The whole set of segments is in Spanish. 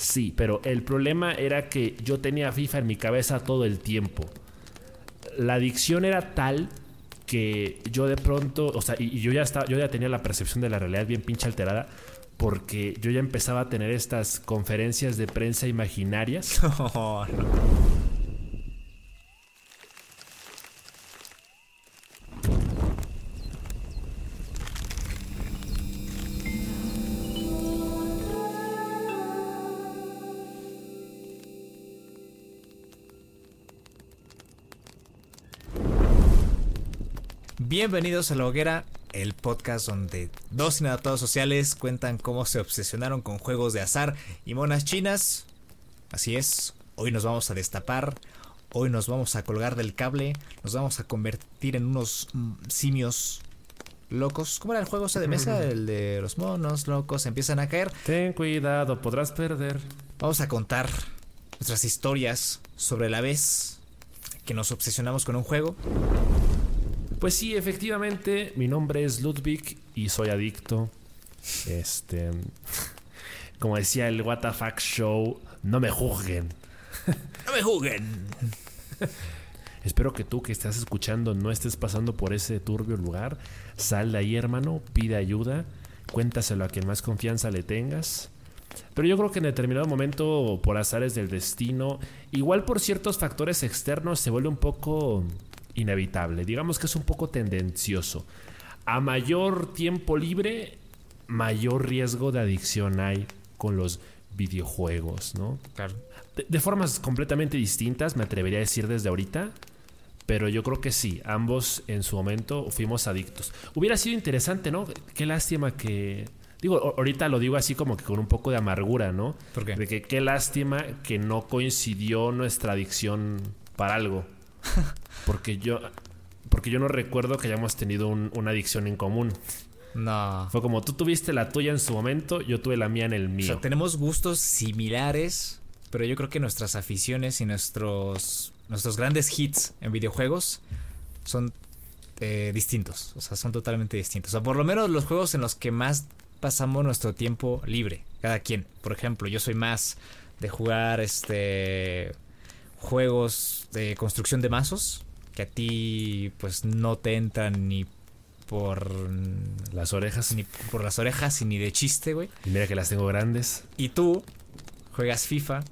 Sí, pero el problema era que yo tenía FIFA en mi cabeza todo el tiempo. La adicción era tal que yo de pronto, o sea, y, yo ya estaba, yo ya tenía la percepción de la realidad bien pinche alterada porque yo ya empezaba a tener estas conferencias de prensa imaginarias. Oh, no. Bienvenidos a La Hoguera, el podcast donde dos inadaptados sociales cuentan cómo se obsesionaron con juegos de azar y monas chinas. Así es, hoy nos vamos a destapar, hoy nos vamos a colgar del cable, nos vamos a convertir en unos mm, simios locos. ¿Cómo era el juego ese de mesa? El de los monos locos empiezan a caer. Ten cuidado, podrás perder. Vamos a contar nuestras historias sobre la vez que nos obsesionamos con un juego. Pues sí, efectivamente, mi nombre es Ludwig y soy adicto. Este. Como decía el WTF Show, no me juzguen. ¡No me juguen! Espero que tú que estás escuchando no estés pasando por ese turbio lugar. Sal de ahí, hermano, pide ayuda, cuéntaselo a quien más confianza le tengas. Pero yo creo que en determinado momento, por azares del destino, igual por ciertos factores externos, se vuelve un poco inevitable. Digamos que es un poco tendencioso. A mayor tiempo libre, mayor riesgo de adicción hay con los videojuegos, ¿no? Claro. De, de formas completamente distintas, me atrevería a decir desde ahorita. Pero yo creo que sí, ambos en su momento fuimos adictos. Hubiera sido interesante, ¿no? Qué lástima que... Digo, ahorita lo digo así como que con un poco de amargura, ¿no? ¿Por qué? De que qué lástima que no coincidió nuestra adicción para algo. Porque yo... Porque yo no recuerdo que hayamos tenido un- una adicción en común. No. Fue como tú tuviste la tuya en su momento, yo tuve la mía en el O mío. sea, tenemos gustos similares, pero yo creo que nuestras aficiones y nuestros, nuestros grandes hits en videojuegos son eh, distintos. O sea, son totalmente distintos. O sea, por lo menos los juegos en los que más pasamos nuestro tiempo libre, cada quien. Por ejemplo, yo soy más de jugar este juegos de construcción de mazos que a ti pues no te entran ni por Las orejas. ni por las orejas y ni de chiste, güey. Y mira que las tengo grandes. Y tú juegas FIFA.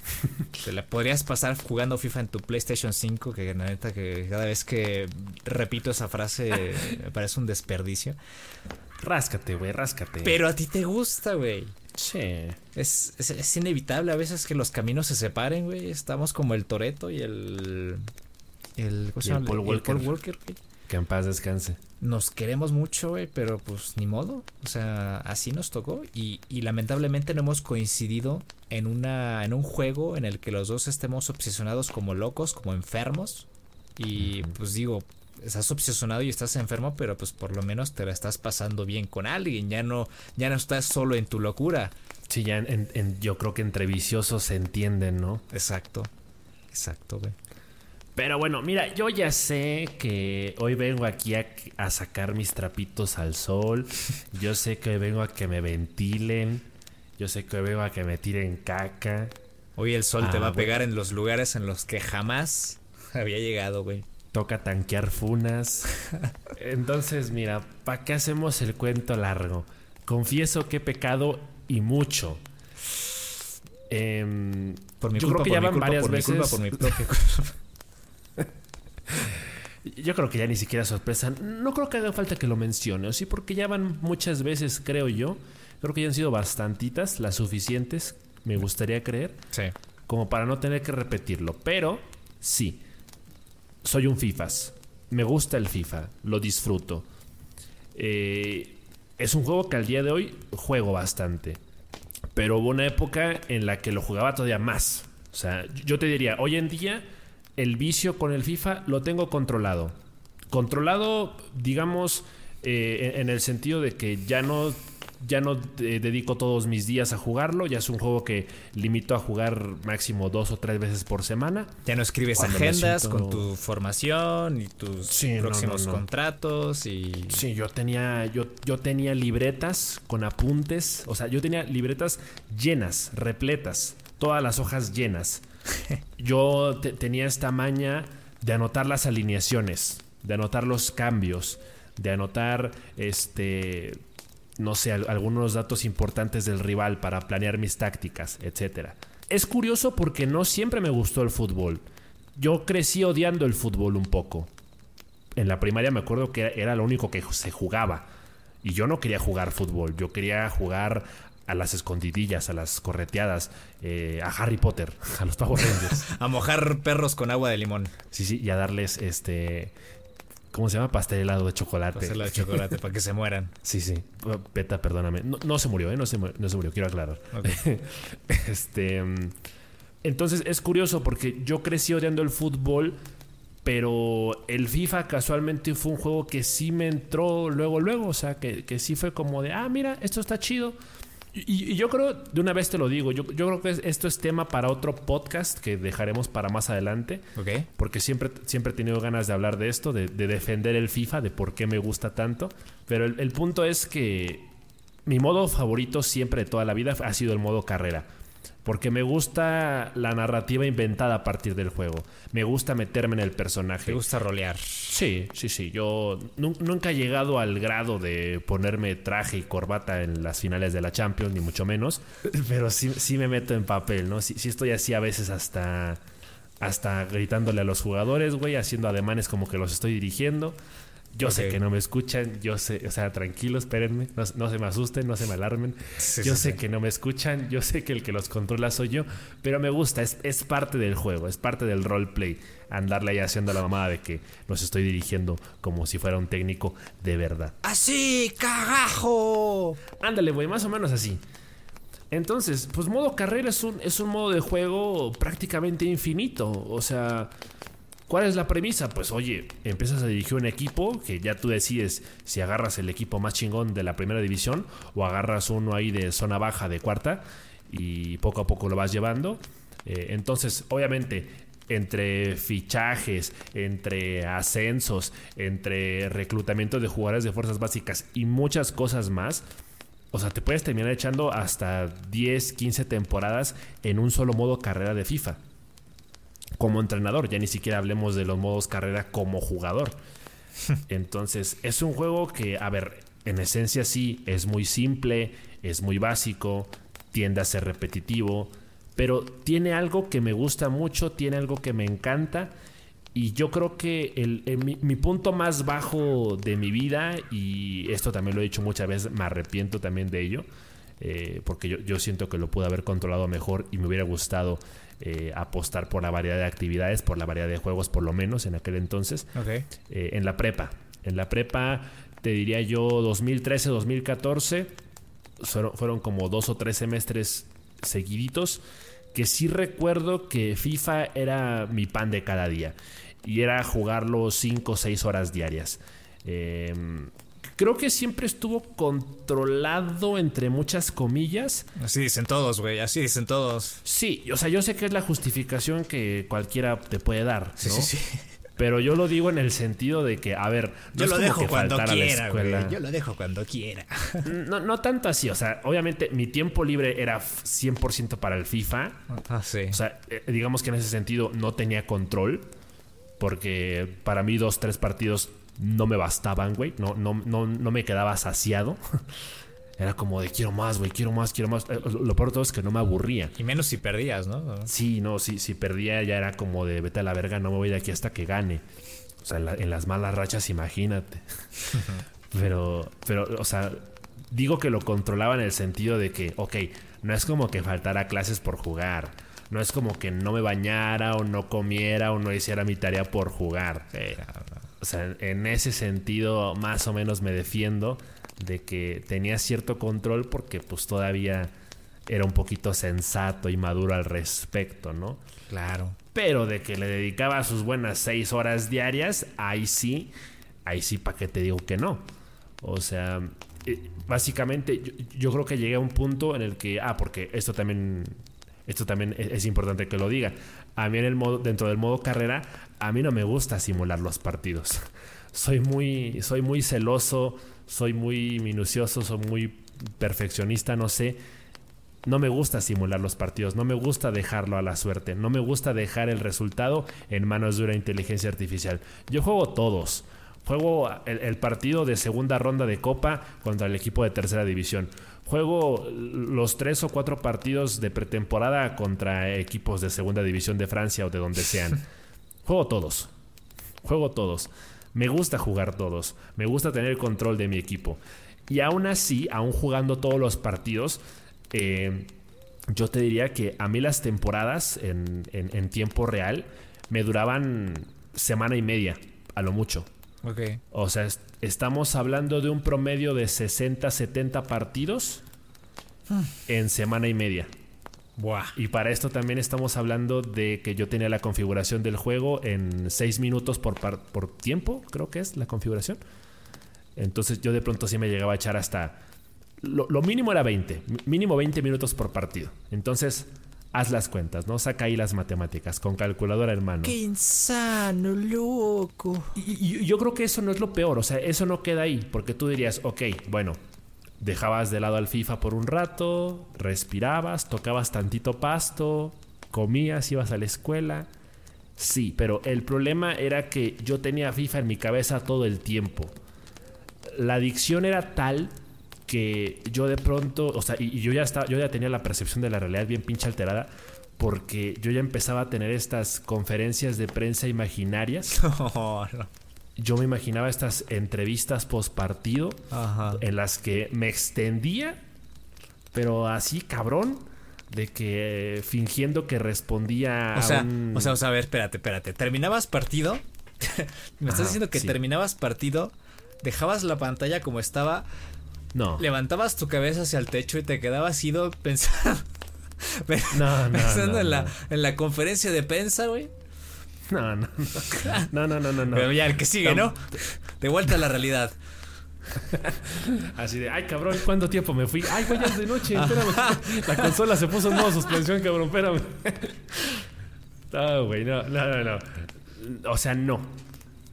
Te la podrías pasar jugando FIFA en tu PlayStation 5, que la neta que cada vez que repito esa frase me parece un desperdicio. Ráscate, güey, ráscate. Pero a ti te gusta, güey. Sí. Es, es, es inevitable a veces que los caminos se separen, güey. Estamos como el Toreto y el... El, ¿cómo se Y el llama? Paul Walker. Walker, güey. Que en paz descanse. Nos queremos mucho, güey, pero pues ni modo. O sea, así nos tocó. Y, y lamentablemente no hemos coincidido en, una, en un juego en el que los dos estemos obsesionados como locos, como enfermos. Y pues digo, estás obsesionado y estás enfermo, pero pues por lo menos te la estás pasando bien con alguien, ya no, ya no estás solo en tu locura. Sí, ya yo creo que entre viciosos se entienden, ¿no? Exacto, exacto, güey. Pero bueno, mira, yo ya sé que hoy vengo aquí a, sacar mis trapitos al sol. Yo sé que hoy vengo a que me ventilen. Yo sé que hoy vengo a que me tiren caca. Hoy el sol te ah, va a pegar en los lugares en los que jamás había llegado, güey. Toca tanquear funas. Entonces, mira, ¿para qué hacemos el cuento largo? Confieso que he pecado y mucho. Em, por mi culpa, por mi varias veces. por mi Yo creo que ya ni siquiera sorpresa. No creo que haga falta que lo mencione, sí, porque ya van muchas veces, creo yo. Creo que ya han sido bastantitas, las suficientes, me gustaría creer. Sí. Como para no tener que repetirlo. Pero sí, soy un FIFAs. Me gusta el FIFA, lo disfruto. Eh, es un juego que al día de hoy juego bastante. Pero hubo una época en la que lo jugaba todavía más. O sea, yo te diría, hoy en día el vicio con el FIFA lo tengo controlado. Controlado, digamos, eh, en el sentido de que ya no ya no dedico todos mis días a jugarlo, ya es un juego que limito a jugar máximo dos o tres veces por semana. Ya no escribes agendas con tu formación y tus próximos contratos y... Sí, yo tenía, yo, yo tenía libretas con apuntes, o sea, yo tenía libretas llenas, repletas, todas las hojas llenas yo tenía esta maña de anotar las alineaciones, de anotar los cambios, de anotar este no sé, algunos datos importantes del rival para planear mis tácticas, etc. Es curioso porque no siempre me gustó el fútbol. Yo crecí odiando el fútbol un poco. En la primaria me acuerdo que era lo único que se jugaba. Y yo no quería jugar fútbol, yo quería jugar a las escondidillas, a las correteadas, eh, a Harry Potter, a los pavos a mojar perros con agua de limón. Sí, sí, y a darles este. ¿Cómo se llama? Pastel helado de chocolate. Pastel helado de chocolate, para que se mueran. Sí, sí. Peta, perdóname. No, se murió, ¿eh? No se, no se murió, quiero aclarar. este. Entonces es curioso porque yo crecí odiando el fútbol, pero el FIFA casualmente fue un juego que sí me entró luego, luego. O sea, que, que sí fue como de, ah, mira, esto está chido. Y, yo creo, de una vez te lo digo, yo, creo que esto es tema para otro podcast que dejaremos para más adelante. Ok. Porque siempre, siempre he tenido ganas de hablar de esto, de, defender el FIFA, de por qué me gusta tanto. Pero el punto es que mi modo favorito siempre de toda la vida ha sido el modo carrera. Porque me gusta la narrativa inventada a partir del juego. Me gusta meterme en el personaje. Me gusta rolear. Sí, sí, sí. Yo nunca he llegado al grado de ponerme traje y corbata en las finales de la Champions, ni mucho menos. Pero sí, sí me meto en papel, ¿no? Sí, sí estoy así a veces hasta, hasta gritándole a los jugadores, güey, haciendo ademanes como que los estoy dirigiendo. Yo sé que no me escuchan, yo sé, o sea, tranquilos, espérenme, no, se me asusten, no se me alarmen. yo sé que no me escuchan, yo sé que el que los controla soy yo, pero me gusta, es, es parte del juego, es parte del roleplay, andarle ahí haciendo la mamada de que los estoy dirigiendo como si fuera un técnico de verdad. ¡Así, cagajo! Ándale, güey, más o menos así. Entonces, pues modo carrera es un, es un modo de juego prácticamente infinito, o sea ¿Cuál es la premisa? Pues oye, empiezas a dirigir un equipo que ya tú decides si agarras el equipo más chingón de la primera división o agarras uno ahí de zona baja de cuarta y poco a poco lo vas llevando. Eh, entonces, obviamente, entre fichajes, entre ascensos, entre reclutamiento de jugadores de fuerzas básicas y muchas cosas más, o sea, te puedes terminar echando hasta 10, 15 temporadas en un solo modo carrera de FIFA como entrenador, ya ni siquiera hablemos de los modos carrera como jugador. Entonces, es un juego que, a ver, en esencia sí, es muy simple, es muy básico, tiende a ser repetitivo, pero tiene algo que me gusta mucho, tiene algo que me encanta. Y yo creo que el, mi, punto más bajo de mi vida, y esto también lo he dicho muchas veces, me arrepiento también de ello, eh, porque yo, yo, siento que lo pude haber controlado mejor y me hubiera gustado eh, apostar por la variedad de actividades, por la variedad de juegos, por lo menos en aquel entonces. Eh, en la prepa. En la prepa, te diría yo, 2013, 2014, fueron, fueron como dos o tres semestres seguiditos que sí recuerdo que FIFA era mi pan de cada día. y era jugarlo 5 o 6 horas diarias. Eh, creo que siempre estuvo controlado entre muchas comillas. Así dicen todos, güey, así dicen todos. Sí, o sea, yo sé que es la justificación que cualquiera te puede dar. Sí, ¿no? sí, sí. Pero yo lo digo en el sentido de que, a ver, no Yo lo dejo cuando quiera, güey. Yo lo dejo cuando quiera. No, no tanto así, o sea, obviamente mi tiempo libre era f- 100% para el FIFA. Ah, sí. O sea, eh, digamos que en ese sentido no tenía control. Porque para mí dos, tres partidos no me bastaban, güey. No, no, no, no me quedaba saciado. Era como de quiero más, güey, quiero más, quiero más. Eh, Lo peor de todo es que no me aburría. Y menos si perdías, ¿no? Sí, no, sí, si perdía ya era como de vete a la verga, no me voy de aquí hasta que gane. O sea, en, la- en las malas rachas, imagínate. pero, pero, o sea, digo que lo controlaba en el sentido de que, ok, no es como que faltara clases por jugar. No es como que no me bañara o no comiera o no hiciera mi tarea por jugar. Eh, o sea, en ese sentido, más o menos me defiendo de que tenía cierto control porque pues todavía era un poquito sensato y maduro al respecto, ¿no? Claro. Pero de que le dedicaba sus buenas seis horas diarias, ahí sí, ahí sí, ¿para qué te digo que no? O sea, eh, básicamente yo, yo creo que llegué a un punto en el que, ah, porque esto también, esto también es, es importante que lo diga. A mí en el modo, dentro del modo carrera, a mí no me gusta simular los partidos. Soy muy, soy muy celoso, soy muy minucioso, soy muy perfeccionista, no sé. No me gusta simular los partidos, no me gusta dejarlo a la suerte, no me gusta dejar el resultado en manos de una inteligencia artificial. Yo juego todos. Juego el, el partido de segunda ronda de Copa contra el equipo de tercera división. Juego los tres o cuatro partidos de pretemporada contra equipos de segunda división de Francia o de donde sean. Juego todos. Juego todos. Me gusta jugar todos. Me gusta tener el control de mi equipo. Y aún así, aún jugando todos los partidos, eh, yo te diría que a mí las temporadas en, en- en tiempo real me duraban semana y media, a lo mucho. Ok. O sea, est- estamos hablando de un promedio de 60, 70 partidos en semana y media. Buah. Y para esto también estamos hablando de que yo tenía la configuración del juego en 6 minutos por, par- por tiempo, creo que es la configuración. Entonces yo de pronto sí me llegaba a echar hasta... Lo, lo mínimo era 20, mi- mínimo 20 minutos por partido. Entonces, haz las cuentas, ¿no? Saca ahí las matemáticas con calculadora en mano. insano, loco. Y, y yo creo que eso no es lo peor, o sea, eso no queda ahí, porque tú dirías, ok, bueno, dejabas de lado al FIFA por un rato, respirabas, tocabas tantito pasto, comías, ibas a la escuela. Sí, pero el problema era que yo tenía FIFA en mi cabeza todo el tiempo. La adicción era tal que yo de pronto, o sea, y, yo ya estaba, yo ya tenía la percepción de la realidad bien pinche alterada, porque yo ya empezaba a tener estas conferencias de prensa imaginarias No, no. Yo me imaginaba estas entrevistas post partido Ajá. en las que me extendía, pero así cabrón, de que eh, fingiendo que respondía O sea, a un... o sea, o sea, a ver, espérate, espérate. ¿Terminabas partido? Me estás Ajá, diciendo que sí. terminabas partido, dejabas la pantalla como estaba, no. levantabas tu cabeza hacia el techo y te quedabas ido pensando, No, no, pensando no, en, la, en la conferencia de prensa, güey. No, no, no, no, no, no, no. Pero ya, el que sigue, ¿no? De vuelta a la realidad. Así de, ay cabrón, ¿cuánto tiempo me fui? Ay, güey, es de noche, espérame. La consola se puso en modo suspensión, cabrón, espérame. No, güey, no, no, no, no. O sea, no.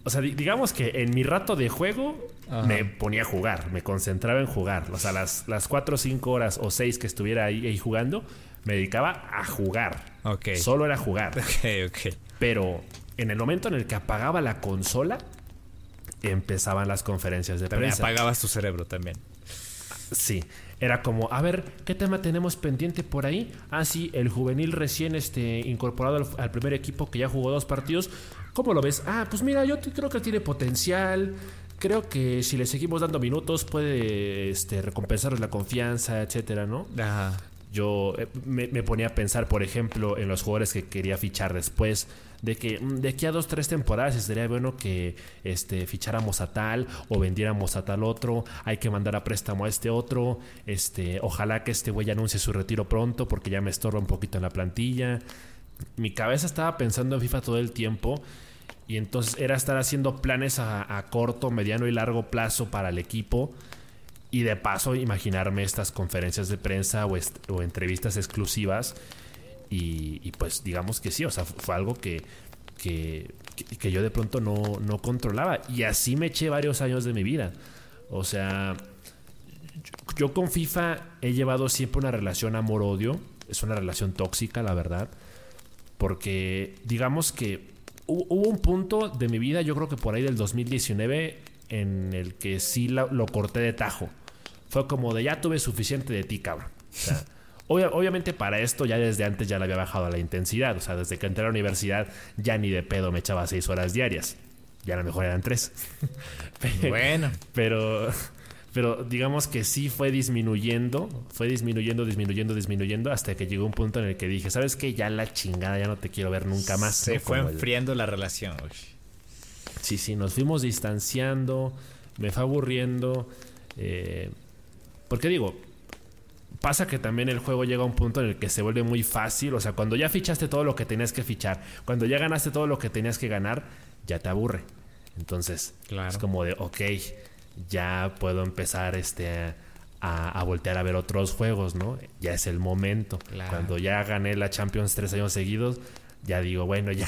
O sea, di- digamos que en mi rato de juego Ajá. me ponía a jugar, me concentraba en jugar. O sea, las, las 4 o 5 horas o 6 que estuviera ahí, ahí jugando, me dedicaba a jugar. Ok. Solo era jugar. Ok, ok. Pero en el momento en el que apagaba la consola, empezaban las conferencias de prensa. apagabas tu cerebro también. Sí, era como, a ver, ¿qué tema tenemos pendiente por ahí? Ah, sí, el juvenil recién este, incorporado al, al primer equipo que ya jugó dos partidos. ¿Cómo lo ves? Ah, pues mira, yo creo que tiene potencial. Creo que si le seguimos dando minutos puede este, recompensarnos la confianza, etcétera, ¿no? Ajá. Yo eh, me, ponía a pensar, por ejemplo, en los jugadores que quería fichar después. De que mm, de aquí a dos, tres temporadas estaría bueno que este, ficháramos a tal o vendiéramos a tal otro. Hay que mandar a préstamo a este otro. Este, ojalá que este güey anuncie su retiro pronto porque ya me estorba un poquito en la plantilla. Mi cabeza estaba pensando en FIFA todo el tiempo. Y entonces era estar haciendo planes a, corto, mediano y largo plazo para el equipo. Y de paso imaginarme estas conferencias de prensa o, entrevistas exclusivas. Y, pues digamos que sí, o sea, fue algo que, que, yo de pronto no, no controlaba. Y así me eché varios años de mi vida. O sea, yo con FIFA he llevado siempre una relación amor-odio. Es una relación tóxica, la verdad. Porque digamos que hubo un punto de mi vida, yo creo que por ahí del 2019, en el que sí lo, corté de tajo. Fue como de ya tuve suficiente de ti, cabrón. obviamente para esto ya desde antes ya le había bajado la intensidad. O sea, desde que entré a la universidad ya ni de pedo me echaba seis horas diarias. Ya a lo mejor eran tres. bueno. Pero pero digamos que sí fue disminuyendo, fue disminuyendo, disminuyendo, disminuyendo, hasta que llegó un punto en el que dije, ¿sabes qué? Ya la chingada, ya no te quiero ver nunca más. Se fue enfriando la relación. Sí, sí, nos fuimos distanciando, me fue aburriendo. Eh, porque digo, pasa que también el juego llega a un punto en el que se vuelve muy fácil. O sea, cuando ya fichaste todo lo que tenías que fichar, cuando ya ganaste todo lo que tenías que ganar, ya te aburre. Entonces, es como de, ok, ya puedo empezar este a, voltear a ver otros juegos, ¿no? Ya es el momento. Cuando ya gané la Champions tres años seguidos, ya digo, bueno, ya,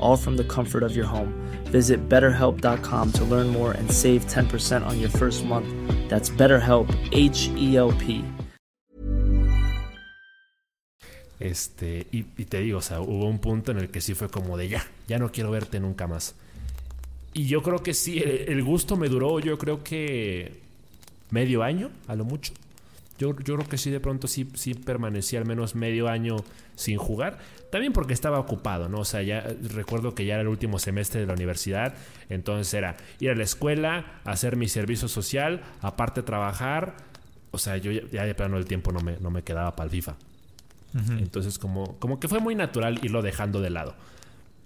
all from the comfort of your home. Visit betterhelp.com to learn more and save 10% on your first month. That's BetterHelp, H E L P. Este, y, te digo, o sea, hubo un punto en el que sí fue como de ya, ya no quiero verte nunca más. Y yo creo que sí, el, gusto me duró, yo creo que medio año, a lo mucho. Yo, yo creo que sí, de pronto sí, sí permanecí al menos medio año sin jugar. También porque estaba ocupado, ¿no? O sea, ya recuerdo que ya era el último semestre de la universidad. Entonces era ir a la escuela, hacer mi servicio social, aparte trabajar. O sea, yo ya, de plano el tiempo no me, no me quedaba para el FIFA. Entonces, como, como que fue muy natural irlo dejando de lado.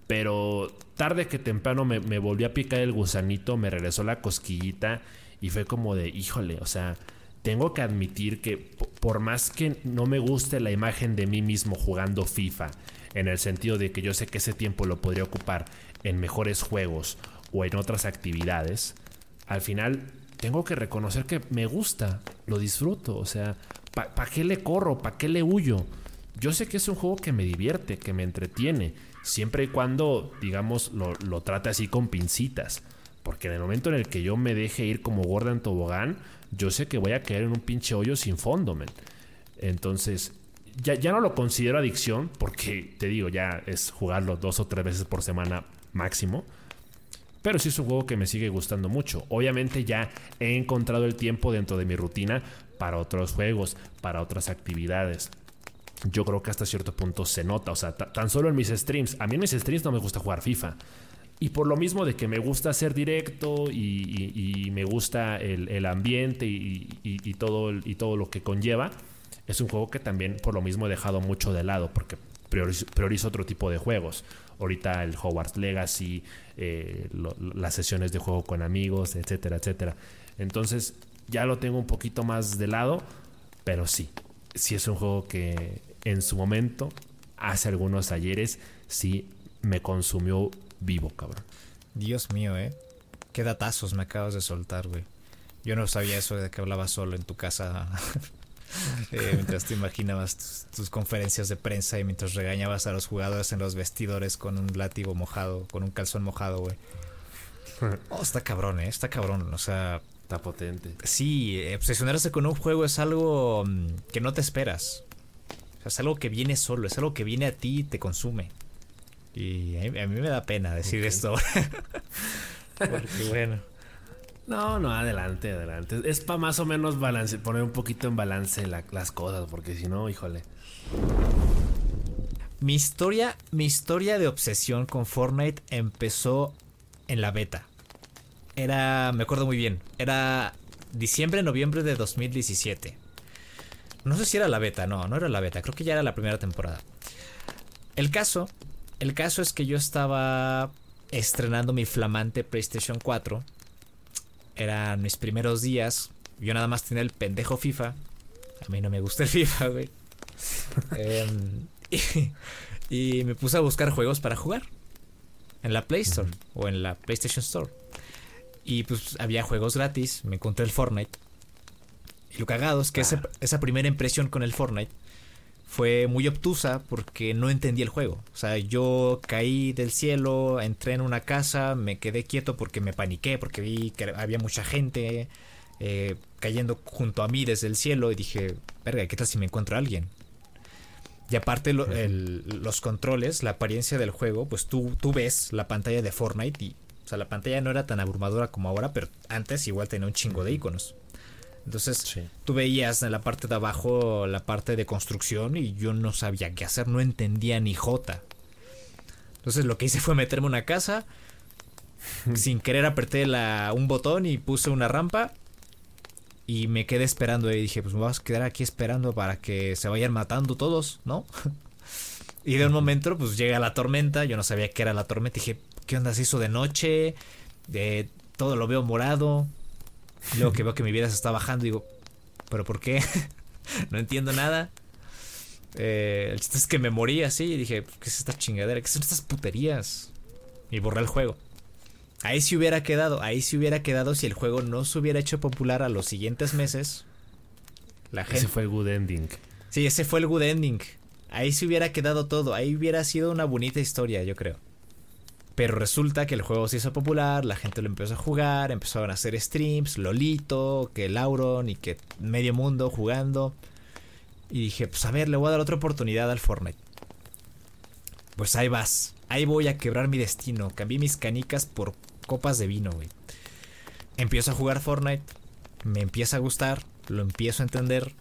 Pero tarde que temprano me, me volvió a picar el gusanito, me regresó la cosquillita y fue como de, híjole, o sea, tengo que admitir que por más que no me guste la imagen de mí mismo jugando FIFA, en el sentido de que yo sé que ese tiempo lo podría ocupar en mejores juegos o en otras actividades, al final tengo que reconocer que me gusta, lo disfruto, o sea, ¿para qué le corro? ¿Para qué le huyo? Yo sé que es un juego que me divierte, que me entretiene, siempre y cuando, digamos, lo, trate así con pincitas. Porque en el momento en el que yo me deje ir como gorda en tobogán, yo sé que voy a caer en un pinche hoyo sin fondo, men. Entonces, ya, ya no lo considero adicción, porque te digo, ya es jugarlo dos o tres veces por semana máximo. Pero sí es un juego que me sigue gustando mucho. Obviamente ya he encontrado el tiempo dentro de mi rutina para otros juegos, para otras actividades yo creo que hasta cierto punto se nota. O sea, tan solo en mis streams. A mí en mis streams no me gusta jugar FIFA. Y por lo mismo de que me gusta hacer directo y, me gusta el, ambiente y, todo, y todo lo que conlleva, es un juego que también por lo mismo he dejado mucho de lado porque priorizo, otro tipo de juegos. Ahorita el Hogwarts Legacy, eh, las sesiones de juego con amigos, etcétera, etcétera. Entonces ya lo tengo un poquito más de lado, pero sí, sí es un juego que en su momento, hace algunos ayeres, sí me consumió vivo, cabrón. Dios mío, ¿eh? Qué datazos me acabas de soltar, güey. Yo no sabía eso de que hablabas solo en tu casa. Eh, mientras te imaginabas tus, conferencias de prensa y mientras regañabas a los jugadores en los vestidores con un látigo mojado, con un calzón mojado, güey. Oh, está cabrón, ¿eh? Está cabrón. O sea, Está potente. sí, eh, obsesionarse con un juego es algo mm, que no te esperas. O sea, es algo que viene solo, es algo que viene a ti y te consume. Y a mí, a mí me da pena decir esto. Porque bueno. No, no, adelante, adelante. Es para más o menos balance, poner un poquito en balance la- las cosas, porque si no, híjole. Mi historia, mi historia de obsesión con Fortnite empezó en la beta. Era, me acuerdo muy bien, era diciembre, noviembre de 2017. No sé si era la beta, no, no era la beta, creo que ya era la primera temporada. El caso, el caso es que yo estaba estrenando mi flamante PlayStation 4. Eran mis primeros días. Yo nada más tenía el pendejo FIFA. A mí no me gusta el FIFA, güey. Em, y, y me puse a buscar juegos para jugar. En la Play Store o en la PlayStation Store. Y pues había juegos gratis. Me encontré el Fortnite. Y lo cagado es que ese- esa primera impresión con el Fortnite fue muy obtusa porque no entendí el juego. O sea, yo caí del cielo, entré en una casa, me quedé quieto porque me paniqué, porque vi que había mucha gente eh, cayendo junto a mí desde el cielo y dije, verga, ¿qué tal si me encuentro a alguien? Y aparte lo- el- los controles, la apariencia del juego, pues tú, tú ves la pantalla de Fortnite y, o sea, la pantalla no era tan abrumadora como ahora, pero antes igual tenía un chingo de iconos. Entonces, Sí. tú veías en la parte de abajo la parte de construcción y yo no sabía qué hacer, no entendía ni jota. Entonces lo que hice fue meterme en una casa, sin querer apreté la, un botón y puse una rampa y me quedé esperando y dije, pues me vas a quedar aquí esperando para que se vayan matando todos, ¿no? y de un momento pues llega la tormenta, yo no sabía qué era la tormenta, dije, ¿qué onda se hizo de noche? De, todo lo veo morado. Y luego que veo que mi vida se está bajando, digo, ¿pero por qué? no entiendo nada. Eh, el chiste es que me morí así y dije, ¿qué es esta chingadera? ¿Qué son estas puterías? Y borré el juego. Ahí se hubiera quedado, ahí se hubiera quedado si el juego no se hubiera hecho popular a los siguientes meses. La gente. Ese fue el good ending. Sí, ese fue el good ending. Ahí se hubiera quedado todo, ahí hubiera sido una bonita historia, yo creo. Pero resulta que el juego se hizo popular, la gente lo empezó a jugar, empezaron a hacer streams, Lolito, que Lauron y que medio mundo jugando. Y dije, pues a ver, le voy a dar otra oportunidad al Fortnite. Pues ahí vas, ahí voy a quebrar mi destino. Cambié mis canicas por copas de vino, güey. Empiezo a jugar Fortnite, me empieza a gustar, lo empiezo a entender,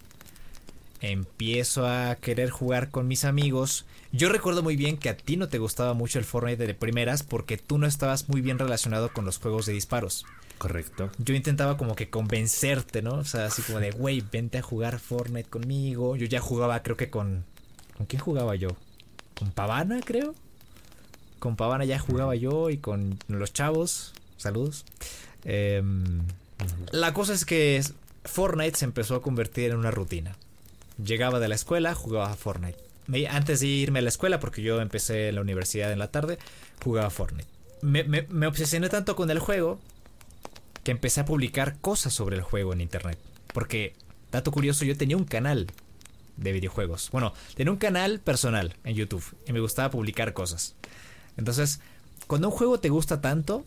empiezo a querer jugar con mis amigos. Yo recuerdo muy bien que a ti no te gustaba mucho el Fortnite de primeras porque tú no estabas muy bien relacionado con los juegos de disparos. Correcto. Yo intentaba como que convencerte, ¿no? O sea, así como de, güey, vente a jugar Fortnite conmigo. Yo ya jugaba, creo que con... ¿Con quién jugaba yo? ¿Con Pavana, creo? Con Pavana ya jugaba yo y con los chavos. Saludos. Em, la cosa es que Fortnite se empezó a convertir en una rutina. Llegaba de la escuela, jugaba Fortnite. Me- antes de irme a la escuela, porque yo empecé en la universidad en la tarde, jugaba Fortnite. Me, me- obsesioné tanto con el juego que empecé a publicar cosas sobre el juego en internet. Porque, dato curioso, yo tenía un canal de videojuegos. Bueno, tenía un canal personal en YouTube y me gustaba publicar cosas. Entonces, cuando un juego te gusta tanto,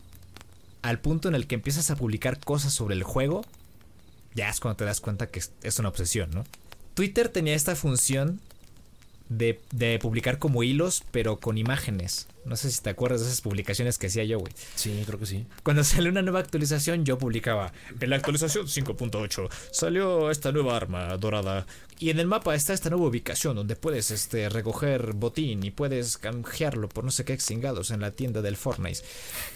al punto en el que empiezas a publicar cosas sobre el juego, ya es cuando te das cuenta que es una obsesión, ¿no? Twitter tenía esta función de, de publicar como hilos, pero con imágenes. No sé si te acuerdas de esas publicaciones que hacía yo, güey. Sí, creo que sí. Cuando salió una nueva actualización, yo publicaba. En la actualización 5.8 salió esta nueva arma dorada. Y en el mapa está esta nueva ubicación donde puedes este, recoger botín y puedes canjearlo por no sé qué extingados en la tienda del Fortnite.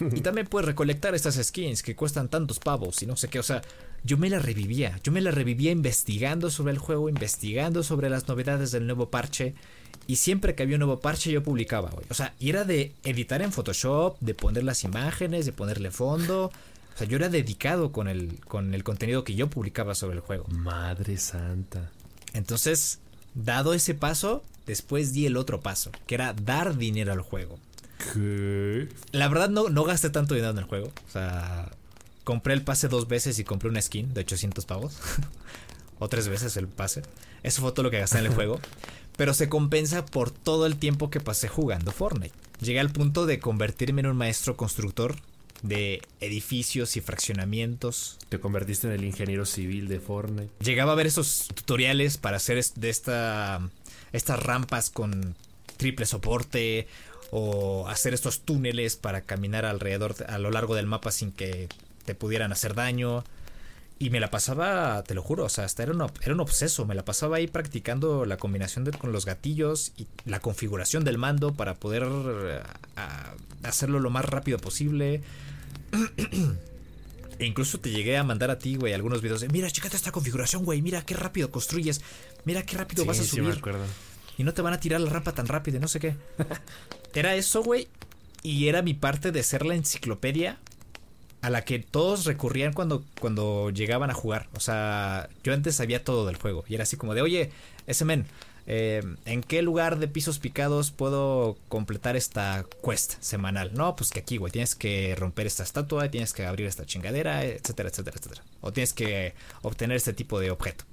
Y también puedes recolectar estas skins que cuestan tantos pavos y no sé qué. O sea, yo me la revivía. Yo me la revivía investigando sobre el juego, investigando sobre las novedades del nuevo parche. Y siempre que había un nuevo parche yo publicaba, güey. O sea, y era de editar en Photoshop, de poner las imágenes, de ponerle fondo. O sea, yo era dedicado con el, con el contenido que yo publicaba sobre el juego. Madre santa. Entonces, dado ese paso, después di el otro paso, que era dar dinero al juego. ¿Qué? La verdad no, no gasté tanto dinero en el juego. O sea, compré el pase dos veces y compré una skin de 800 pavos. o tres veces el pase. Eso fue todo lo que gasté en el juego. Pero se compensa por todo el tiempo que pasé jugando Fortnite. Llegué al punto de convertirme en un maestro constructor de edificios y fraccionamientos. Te convertiste en el ingeniero civil de Fortnite. Llegaba a ver esos tutoriales para hacer de esta, estas rampas con triple soporte o hacer estos túneles para caminar alrededor, a lo largo del mapa sin que te pudieran hacer daño. Y me la pasaba, te lo juro, o sea, hasta era un, era un obseso. Me la pasaba ahí practicando la combinación de- con los gatillos y la configuración del mando para poder eh, a- hacerlo lo más rápido posible. E incluso te llegué a mandar a ti, güey, algunos videos de, mira, chécate esta configuración, güey, mira qué rápido construyes, mira qué rápido vas a sí, subir. me acuerdo. y no te van a tirar la rampa tan rápido, y no sé qué. Era eso, güey, y era mi parte de ser la enciclopedia a la que todos recurrían cuando, cuando llegaban a jugar. O sea, yo antes sabía todo del juego, y era así como de, oye, ese men, eh, ¿en qué lugar de pisos picados puedo completar esta quest semanal? No, pues que aquí, güey, tienes que romper esta estatua, tienes que abrir esta chingadera, etcétera, etcétera, etcétera. O tienes que obtener este tipo de objeto.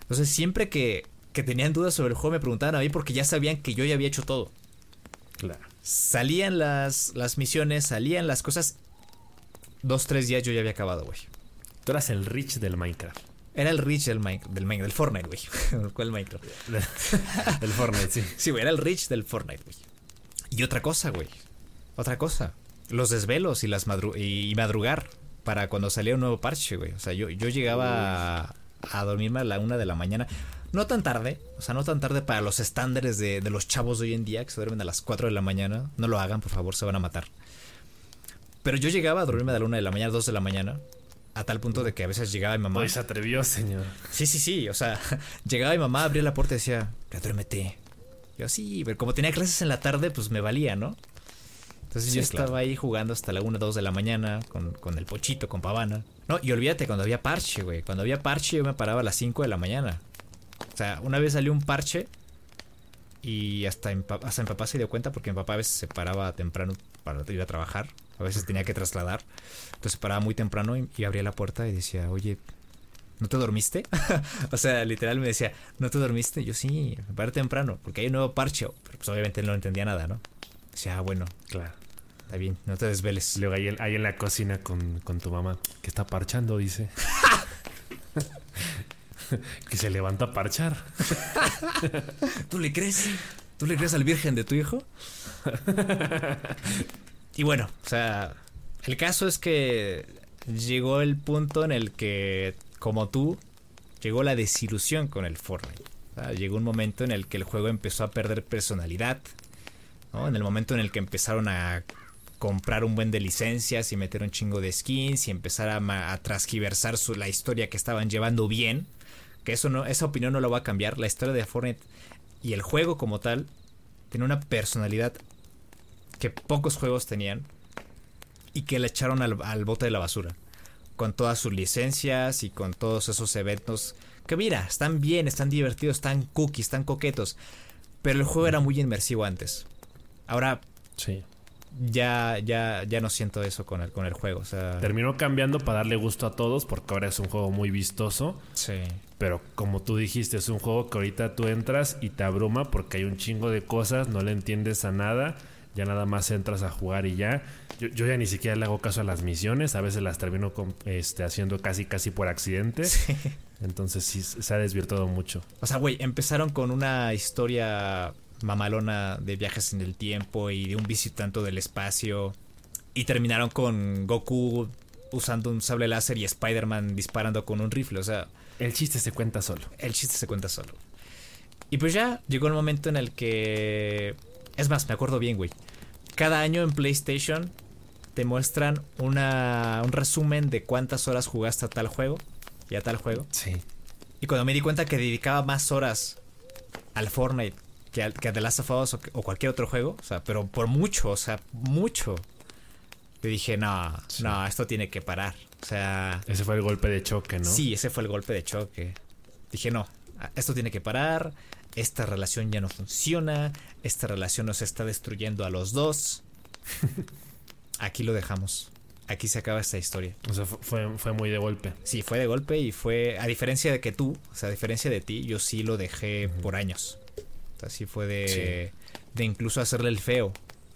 Entonces, siempre que, que tenían dudas sobre el juego, me preguntaban a mí porque ya sabían que yo ya había hecho todo. Claro. Salían las, las misiones, salían las cosas. Dos, tres días yo ya había acabado, güey. Tú eras el rich del Minecraft. Era el Rich del, Min- del, del Fortnite, güey. ¿Cuál Minecraft? del Fortnite, sí. Sí, güey, era el Rich del Fortnite, güey. Y otra cosa, güey. Otra cosa. Los desvelos y las madru- y madrugar para cuando salía un nuevo parche, güey. O sea, yo, yo llegaba a, a dormirme a la una de la mañana. No tan tarde, o sea, no tan tarde para los estándares de, de los chavos de hoy en día que se duermen a las 4 de la mañana. No lo hagan, por favor, se van a matar. Pero yo llegaba a dormirme a la una de la mañana, 2 de la mañana. A tal punto de que a veces llegaba mi mamá. Hoy se atrevió, señor. Sí, sí, sí. O sea, llegaba mi mamá, abría la puerta y decía, ya duérmete. Yo sí, pero como tenía clases en la tarde, pues me valía, ¿no? Entonces Sí, yo estaba claro. ahí jugando hasta la 1, 2 de la mañana con, con el pochito, con pavana. No, y olvídate, cuando había parche, güey. Cuando había parche yo me paraba a las 5 de la mañana. O sea, una vez salió un parche y hasta, mi hasta mi papá se dio cuenta porque mi papá a veces se paraba temprano para ir a trabajar. A veces tenía que trasladar. Entonces paraba muy temprano y, y abría la puerta y decía, oye, ¿no te dormiste? o sea, literal me decía, ¿no te dormiste? Y yo sí, me paré temprano porque hay un nuevo parche. Pero pues obviamente él no entendía nada, ¿no? Decía, ah, bueno, Claro. está bien, no te desveles. Luego ahí, en- ahí en la cocina con, con tu mamá, que está parchando, dice. que se levanta a parchar. ¿Tú le crees? ¿Tú le crees al virgen de tu hijo? Y bueno, o sea, el caso es que llegó el punto en el que, como tú, llegó la desilusión con el Fortnite. Llegó un momento en el que el juego empezó a perder personalidad. En el momento en el que empezaron a comprar un buen de licencias y meter un chingo de skins y empezar a, a transgiversar su- la historia que estaban llevando bien. Que eso no, esa opinión no lo va a cambiar. La historia de Fortnite y el juego como tal tiene una personalidad que pocos juegos tenían y que le echaron al, al bote de la basura. Con todas sus licencias y con todos esos eventos que mira, están bien, están divertidos, están cookies, están coquetos. Pero el juego era muy inmersivo antes. Ahora Sí. ya, ya, ya no siento eso con el, con el juego. O sea, Terminó cambiando para darle gusto a todos porque ahora es un juego muy vistoso. sí. Pero como tú dijiste, es un juego que ahorita tú entras y te abruma porque hay un chingo de cosas, no le entiendes a nada, ya nada más entras a jugar y ya. Yo, yo ya ni siquiera le hago caso a las misiones, a veces las termino con- este, haciendo casi casi por accidente. Entonces sí se ha desvirtuado mucho. O sea, güey, empezaron con una historia mamalona de viajes en el tiempo y de un visitante del espacio. Y terminaron con Goku usando un sable láser y Spider-Man disparando con un rifle. O sea, El chiste se cuenta solo. el chiste se cuenta solo. Y pues ya llegó el momento en el que... Es más, me acuerdo bien, güey. Cada año en PlayStation te muestran una, un resumen de cuántas horas jugaste a tal juego y a tal juego. Sí. Y cuando me di cuenta que dedicaba más horas al Fortnite que, al, que a The Last of Us o cualquier otro juego, o sea, pero por mucho, o sea, mucho, te dije, no, no, esto tiene que parar. O sea, Ese fue el golpe de choque, ¿no? sí, ese fue el golpe de choque. Dije, no, esto tiene que parar, esta relación ya no funciona, esta relación nos está destruyendo a los dos. Aquí lo dejamos. Aquí se acaba esta historia. O sea, fu- fue, fue muy de golpe. Sí, fue de golpe y fue, a diferencia de que tú, o sea, a diferencia de ti, yo sí lo dejé por años. O sea, sí fue de, de incluso hacerle el feo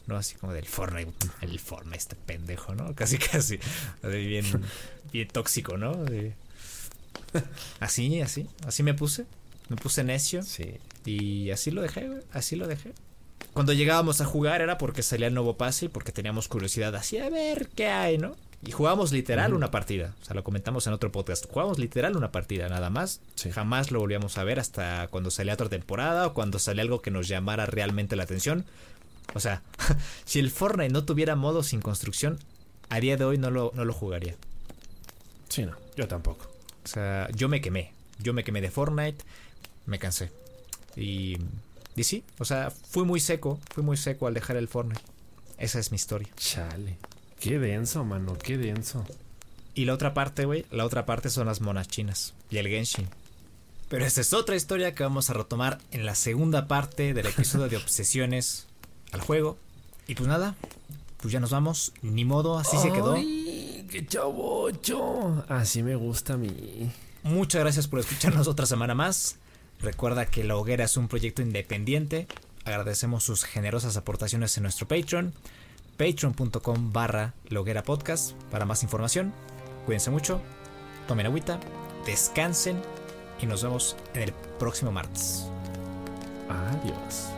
¿no? Así como del Fortnite, el Fortnite, este pendejo, ¿no? Casi, casi. Bien, bien tóxico, ¿no? Así, así, así me puse. Me puse necio. Sí. Y así lo dejé. Así lo dejé. Cuando llegábamos a jugar era porque salía el nuevo pase y porque teníamos curiosidad así a ver qué hay, ¿no? Y jugábamos literal una partida. O sea, lo comentamos en otro podcast. Jugábamos literal una partida, nada más. Jamás lo volvíamos a ver hasta cuando salía otra temporada o cuando salía algo que nos llamara realmente la atención. O sea, si el Fortnite no tuviera modo sin construcción, a día de hoy no lo, no lo jugaría. Sí, no, yo tampoco. O sea, yo me quemé. Yo me quemé de Fortnite, me cansé. Y, y sí, o sea, fui muy seco, fui muy seco al dejar el Fortnite. Esa es mi historia. Chale. Qué denso, mano, qué denso. Y la otra parte, güey, la otra parte son las monas chinas y el Genshin. Pero esta es otra historia que vamos a retomar en la segunda parte del episodio de Obsesiones al juego. Y pues nada, pues ya nos vamos. Ni modo, así se quedó. Ay, qué chavocho. Así me gusta a mí. Muchas gracias por escucharnos otra semana más. Recuerda que La Hoguera es un proyecto independiente. Agradecemos sus generosas aportaciones en nuestro Patreon. Patreon.com barra La Hoguera Podcast para más información. Cuídense mucho, tomen agüita, descansen y nos vemos en el próximo martes. Adiós.